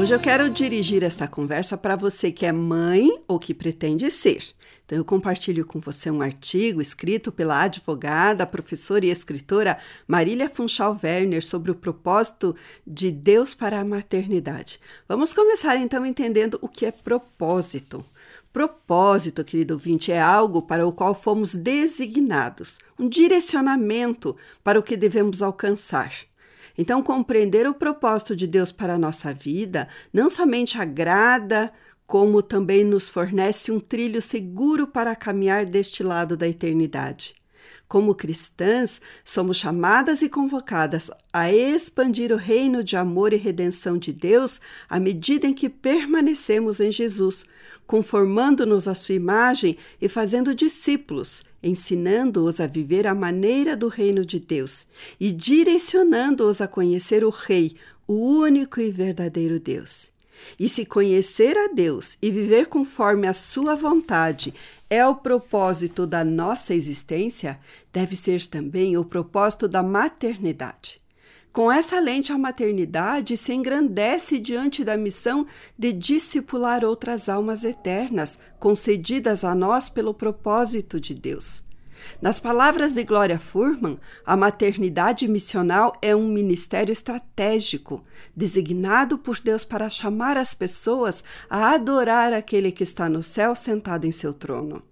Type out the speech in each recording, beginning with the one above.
Hoje eu quero dirigir esta conversa para você que é mãe ou que pretende ser. Então, eu compartilho com você um artigo escrito pela advogada, professora e escritora Marília Funchal Werner sobre o propósito de Deus para a maternidade. Vamos começar então entendendo o que é propósito. Propósito, querido ouvinte, é algo para o qual fomos designados, um direcionamento para o que devemos alcançar. Então, compreender o propósito de Deus para a nossa vida não somente agrada, como também nos fornece um trilho seguro para caminhar deste lado da eternidade. Como cristãs, somos chamadas e convocadas a expandir o reino de amor e redenção de Deus à medida em que permanecemos em Jesus, conformando-nos à sua imagem e fazendo discípulos, ensinando-os a viver a maneira do reino de Deus e direcionando-os a conhecer o Rei, o único e verdadeiro Deus. E se conhecer a Deus e viver conforme a sua vontade é o propósito da nossa existência, deve ser também o propósito da maternidade. Com essa lente, a maternidade se engrandece diante da missão de discipular outras almas eternas, concedidas a nós pelo propósito de Deus. Nas palavras de Glória Furman, a maternidade missional é um ministério estratégico, designado por Deus para chamar as pessoas a adorar aquele que está no céu sentado em seu trono.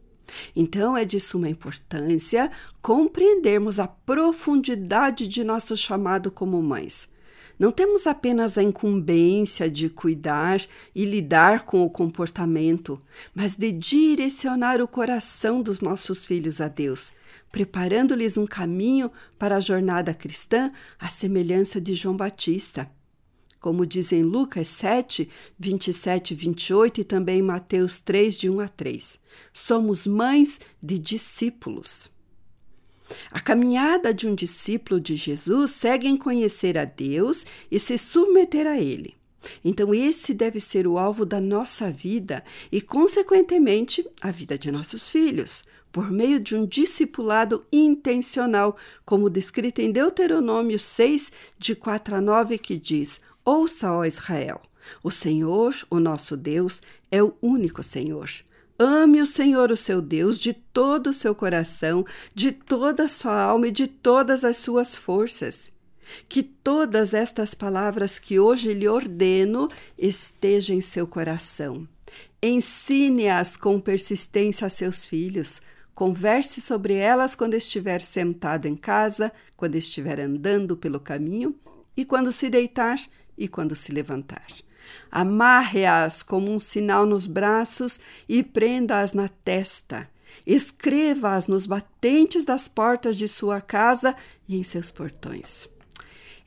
Então é de suma importância compreendermos a profundidade de nosso chamado como mães. Não temos apenas a incumbência de cuidar e lidar com o comportamento, mas de direcionar o coração dos nossos filhos a Deus, preparando-lhes um caminho para a jornada cristã à semelhança de João Batista. Como diz em Lucas 7, 27 e 28 e também Mateus 3, de 1 a 3. Somos mães de discípulos. A caminhada de um discípulo de Jesus segue em conhecer a Deus e se submeter a Ele. Então, esse deve ser o alvo da nossa vida e, consequentemente, a vida de nossos filhos, por meio de um discipulado intencional, como descrito em Deuteronômio 6, de 4 a 9, que diz: Ouça, ó Israel, o Senhor, o nosso Deus, é o único Senhor. Ame o Senhor, o seu Deus, de todo o seu coração, de toda a sua alma e de todas as suas forças. Que todas estas palavras que hoje lhe ordeno estejam em seu coração. Ensine-as com persistência a seus filhos. Converse sobre elas quando estiver sentado em casa, quando estiver andando pelo caminho e quando se deitar e quando se levantar. Amarre-as como um sinal nos braços e prenda-as na testa. Escreva-as nos batentes das portas de sua casa e em seus portões.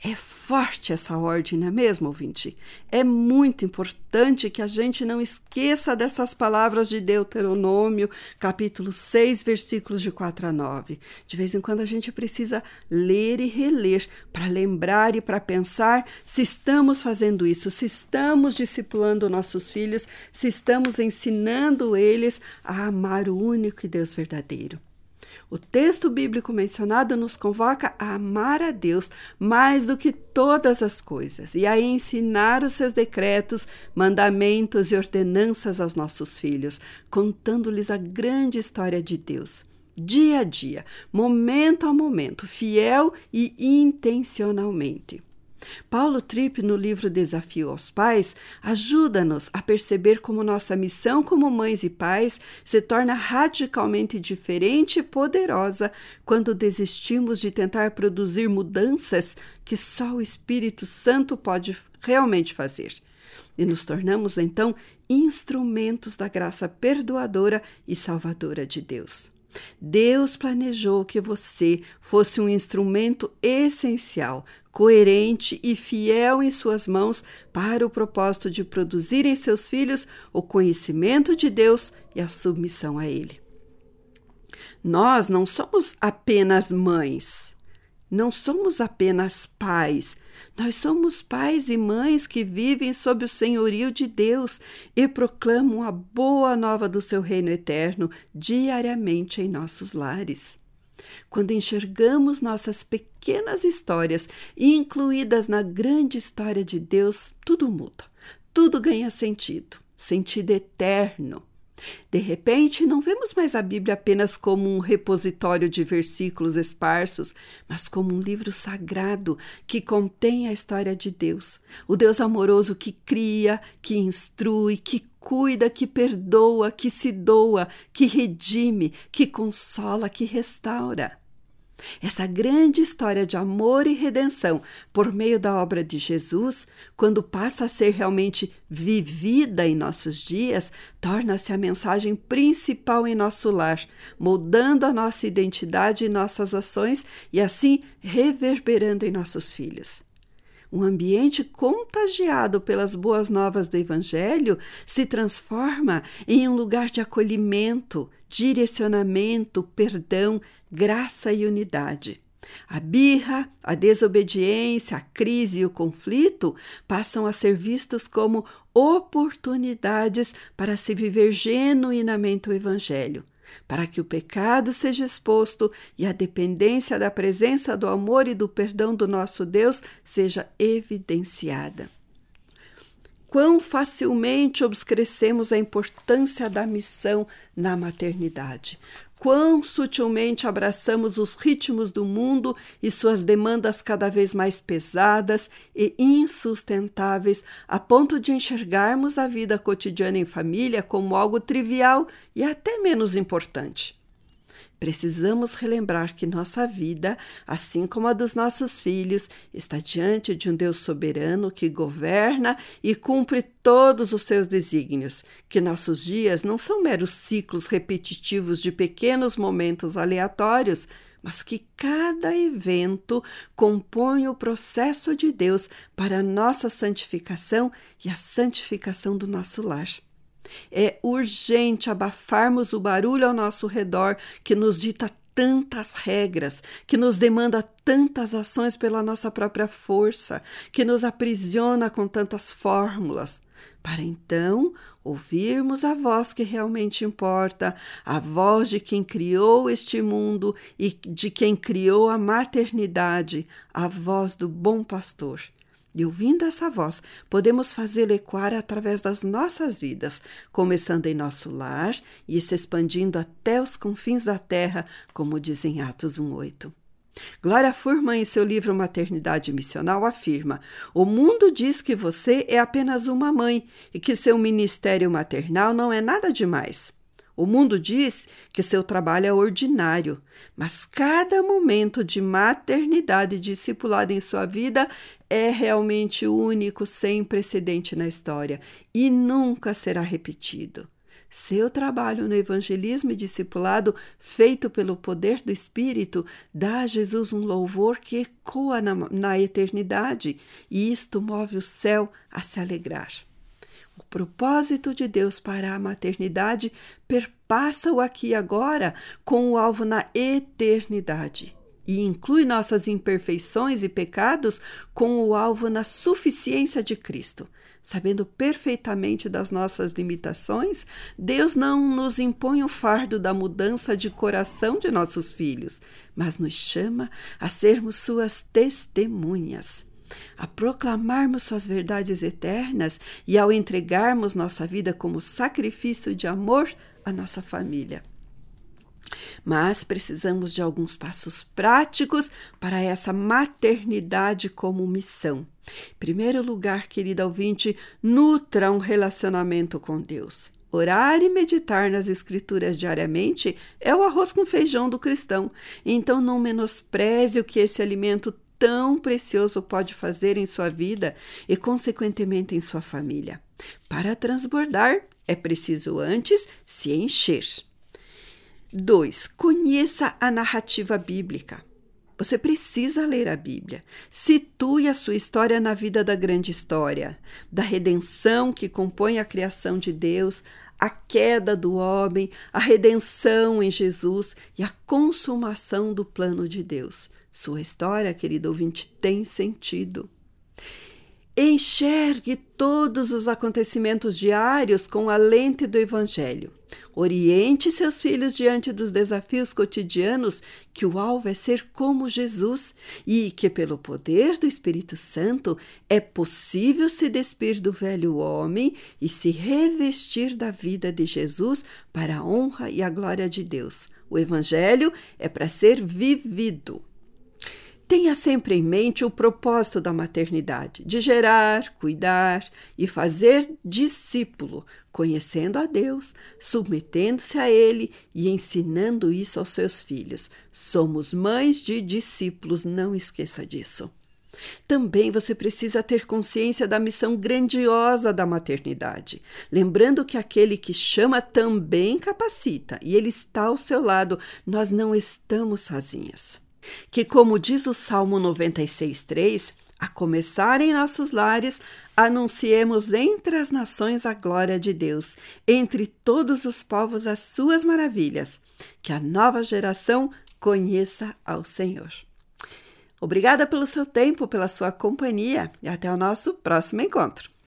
É forte essa ordem, não é mesmo, ouvinte? É muito importante que a gente não esqueça dessas palavras de Deuteronômio, capítulo 6, versículos de 4 a 9. De vez em quando a gente precisa ler e reler para lembrar e para pensar se estamos fazendo isso, se estamos discipulando nossos filhos, se estamos ensinando eles a amar o único e Deus verdadeiro. O texto bíblico mencionado nos convoca a amar a Deus mais do que todas as coisas e a ensinar os seus decretos, mandamentos e ordenanças aos nossos filhos, contando-lhes a grande história de Deus. Dia a dia, momento a momento, fiel e intencionalmente. Paulo Tripp, no livro Desafio aos Pais, ajuda-nos a perceber como nossa missão como mães e pais se torna radicalmente diferente e poderosa quando desistimos de tentar produzir mudanças que só o Espírito Santo pode realmente fazer. E nos tornamos, então, instrumentos da graça perdoadora e salvadora de Deus. Deus planejou que você fosse um instrumento essencial, coerente e fiel em suas mãos para o propósito de produzir em seus filhos o conhecimento de Deus e a submissão a Ele. Nós não somos apenas mães, não somos apenas pais, nós somos pais e mães que vivem sob o senhorio de Deus e proclamam a boa nova do seu reino eterno diariamente em nossos lares. Quando enxergamos nossas pequenas histórias incluídas na grande história de Deus, tudo muda, tudo ganha sentido, sentido eterno. De repente, não vemos mais a Bíblia apenas como um repositório de versículos esparsos, mas como um livro sagrado que contém a história de Deus, o Deus amoroso que cria, que instrui, que cuida, que perdoa, que se doa, que redime, que consola, que restaura. Essa grande história de amor e redenção por meio da obra de Jesus, quando passa a ser realmente vivida em nossos dias, torna-se a mensagem principal em nosso lar, moldando a nossa identidade e nossas ações e assim reverberando em nossos filhos. Um ambiente contagiado pelas boas novas do Evangelho se transforma em um lugar de acolhimento, direcionamento, perdão, graça e unidade. A birra, a desobediência, a crise e o conflito passam a ser vistos como oportunidades para se viver genuinamente o Evangelho, para que o pecado seja exposto e a dependência da presença do amor e do perdão do nosso Deus seja evidenciada. Quão facilmente obscurecemos a importância da missão na maternidade, quão sutilmente abraçamos os ritmos do mundo e suas demandas cada vez mais pesadas e insustentáveis, a ponto de enxergarmos a vida cotidiana em família como algo trivial e até menos importante. Precisamos relembrar que nossa vida, assim como a dos nossos filhos, está diante de um Deus soberano que governa e cumpre todos os seus desígnios, que nossos dias não são meros ciclos repetitivos de pequenos momentos aleatórios, mas que cada evento compõe o processo de Deus para a nossa santificação e a santificação do nosso lar. É urgente abafarmos o barulho ao nosso redor que nos dita tantas regras, que nos demanda tantas ações pela nossa própria força, que nos aprisiona com tantas fórmulas, para então ouvirmos a voz que realmente importa, a voz de quem criou este mundo e de quem criou a maternidade, a voz do bom pastor e ouvindo essa voz, podemos fazê-la ecoar através das nossas vidas, começando em nosso lar e se expandindo até os confins da terra, como diz em Atos 1:8. Glória Furman, em seu livro Maternidade Missional, afirma: O mundo diz que você é apenas uma mãe e que seu ministério maternal não é nada demais. O mundo diz que seu trabalho é ordinário, mas cada momento de maternidade discipulada em sua vida é realmente único, sem precedente na história e nunca será repetido. Seu trabalho no evangelismo e discipulado, feito pelo poder do Espírito, dá a Jesus um louvor que ecoa na, na eternidade, e isto move o céu a se alegrar. O propósito de Deus para a maternidade perpassa o aqui e agora com o alvo na eternidade e inclui nossas imperfeições e pecados com o alvo na suficiência de Cristo. Sabendo perfeitamente das nossas limitações, Deus não nos impõe o fardo da mudança de coração de nossos filhos, mas nos chama a sermos suas testemunhas a proclamarmos suas verdades eternas e ao entregarmos nossa vida como sacrifício de amor à nossa família. Mas precisamos de alguns passos práticos para essa maternidade como missão. Em primeiro lugar, querida ouvinte, nutra um relacionamento com Deus. Orar e meditar nas Escrituras diariamente é o arroz com feijão do cristão. Então, não menospreze o que esse alimento tão precioso pode fazer em sua vida e, consequentemente, em sua família. Para transbordar, é preciso antes se encher. 2. Conheça a narrativa bíblica. Você precisa ler a Bíblia. Situe a sua história na vida da grande história, da redenção que compõe a criação de Deus, a queda do homem, a redenção em Jesus e a consumação do plano de Deus. Sua história, querido ouvinte, tem sentido. Enxergue todos os acontecimentos diários com a lente do Evangelho. Oriente seus filhos diante dos desafios cotidianos, que o alvo é ser como Jesus e que, pelo poder do Espírito Santo, é possível se despir do velho homem e se revestir da vida de Jesus para a honra e a glória de Deus. O Evangelho é para ser vivido. Tenha sempre em mente o propósito da maternidade, de gerar, cuidar e fazer discípulo, conhecendo a Deus, submetendo-se a Ele e ensinando isso aos seus filhos. Somos mães de discípulos, não esqueça disso. Também você precisa ter consciência da missão grandiosa da maternidade, lembrando que aquele que chama também capacita e ele está ao seu lado, nós não estamos sozinhas que, como diz o Salmo 96,3, a começar em nossos lares, anunciemos entre as nações a glória de Deus, entre todos os povos as suas maravilhas, que a nova geração conheça ao Senhor. Obrigada pelo seu tempo, pela sua companhia e até o nosso próximo encontro.